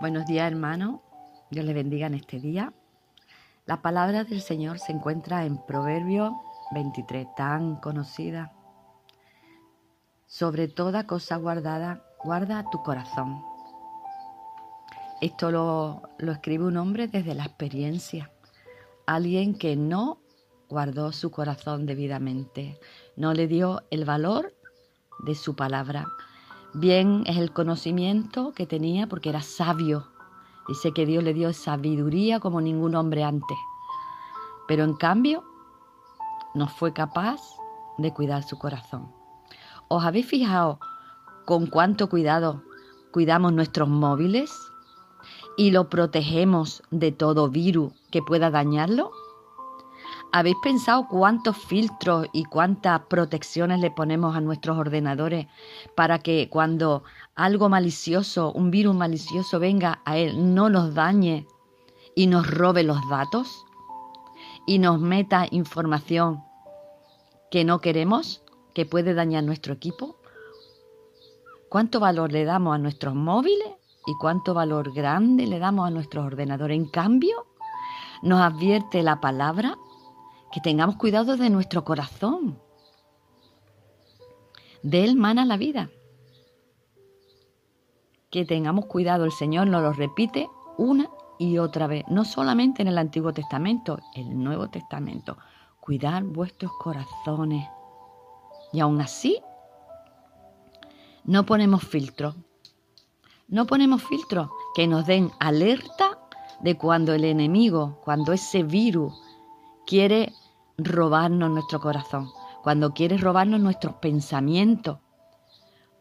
Buenos días, hermanos. Dios les bendiga en este día. La palabra del Señor se encuentra en Proverbio 23, tan conocida. Sobre toda cosa guardada, guarda tu corazón. Esto lo, lo escribe un hombre desde la experiencia. Alguien que no guardó su corazón debidamente, no le dio el valor de su palabra Bien es el conocimiento que tenía porque era sabio. Dice que Dios le dio sabiduría como ningún hombre antes. Pero en cambio no fue capaz de cuidar su corazón. ¿Os habéis fijado con cuánto cuidado cuidamos nuestros móviles y lo protegemos de todo virus que pueda dañarlo? ¿Habéis pensado cuántos filtros y cuántas protecciones le ponemos a nuestros ordenadores para que cuando algo malicioso, un virus malicioso venga a él, no nos dañe y nos robe los datos y nos meta información que no queremos, que puede dañar nuestro equipo? ¿Cuánto valor le damos a nuestros móviles y cuánto valor grande le damos a nuestros ordenadores? En cambio, nos advierte la palabra que tengamos cuidado de nuestro corazón. De él mana la vida. Que tengamos cuidado, el Señor nos lo repite una y otra vez, no solamente en el Antiguo Testamento, en el Nuevo Testamento. Cuidar vuestros corazones. Y aún así, no ponemos filtro. No ponemos filtro que nos den alerta de cuando el enemigo, cuando ese virus quiere robarnos nuestro corazón, cuando quiere robarnos nuestros pensamientos,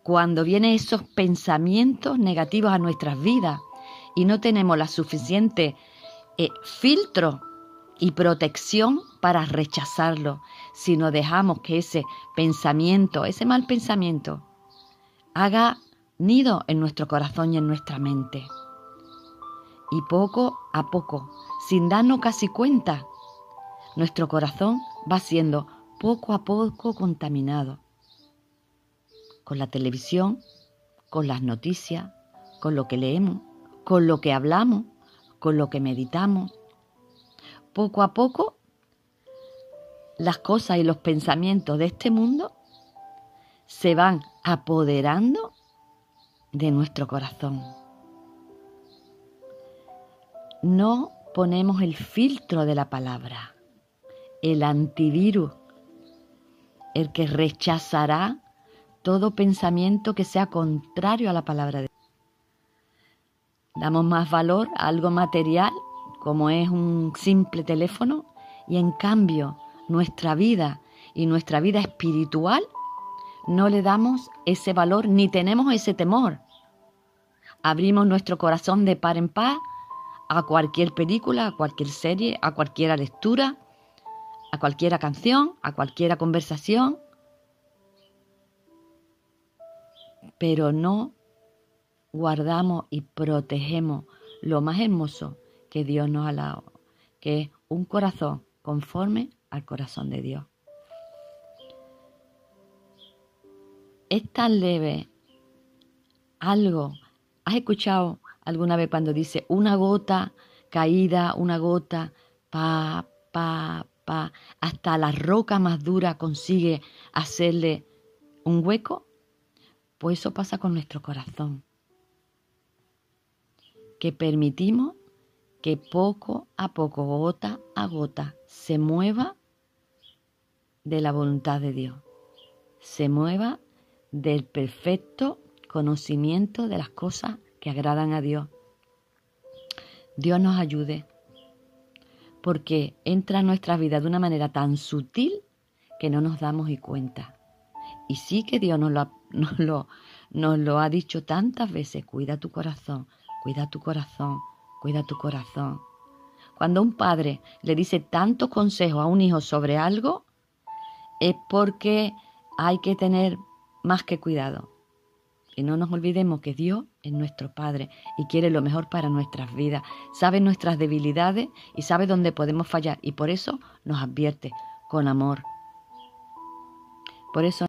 cuando vienen esos pensamientos negativos a nuestras vidas y no tenemos la suficiente eh, filtro y protección para rechazarlo, sino dejamos que ese pensamiento, ese mal pensamiento, haga nido en nuestro corazón y en nuestra mente. Y poco a poco, sin darnos casi cuenta, nuestro corazón va siendo poco a poco contaminado con la televisión, con las noticias, con lo que leemos, con lo que hablamos, con lo que meditamos. Poco a poco, las cosas y los pensamientos de este mundo se van apoderando de nuestro corazón. No ponemos el filtro de la palabra el antivirus, el que rechazará todo pensamiento que sea contrario a la palabra de Dios. Damos más valor a algo material, como es un simple teléfono, y en cambio nuestra vida y nuestra vida espiritual no le damos ese valor ni tenemos ese temor. Abrimos nuestro corazón de par en par a cualquier película, a cualquier serie, a cualquier lectura, a cualquiera canción, a cualquiera conversación, pero no guardamos y protegemos lo más hermoso que Dios nos ha dado, que es un corazón conforme al corazón de Dios. Es tan leve algo. ¿Has escuchado alguna vez cuando dice una gota caída, una gota, pa, pa, hasta la roca más dura consigue hacerle un hueco, pues eso pasa con nuestro corazón. Que permitimos que poco a poco, gota a gota, se mueva de la voluntad de Dios, se mueva del perfecto conocimiento de las cosas que agradan a Dios. Dios nos ayude porque entra en nuestra vida de una manera tan sutil que no nos damos y cuenta. Y sí que Dios nos lo, nos lo, nos lo ha dicho tantas veces, cuida tu corazón, cuida tu corazón, cuida tu corazón. Cuando un padre le dice tantos consejos a un hijo sobre algo, es porque hay que tener más que cuidado. Y no nos olvidemos que Dios es nuestro Padre y quiere lo mejor para nuestras vidas. Sabe nuestras debilidades y sabe dónde podemos fallar y por eso nos advierte con amor. Por eso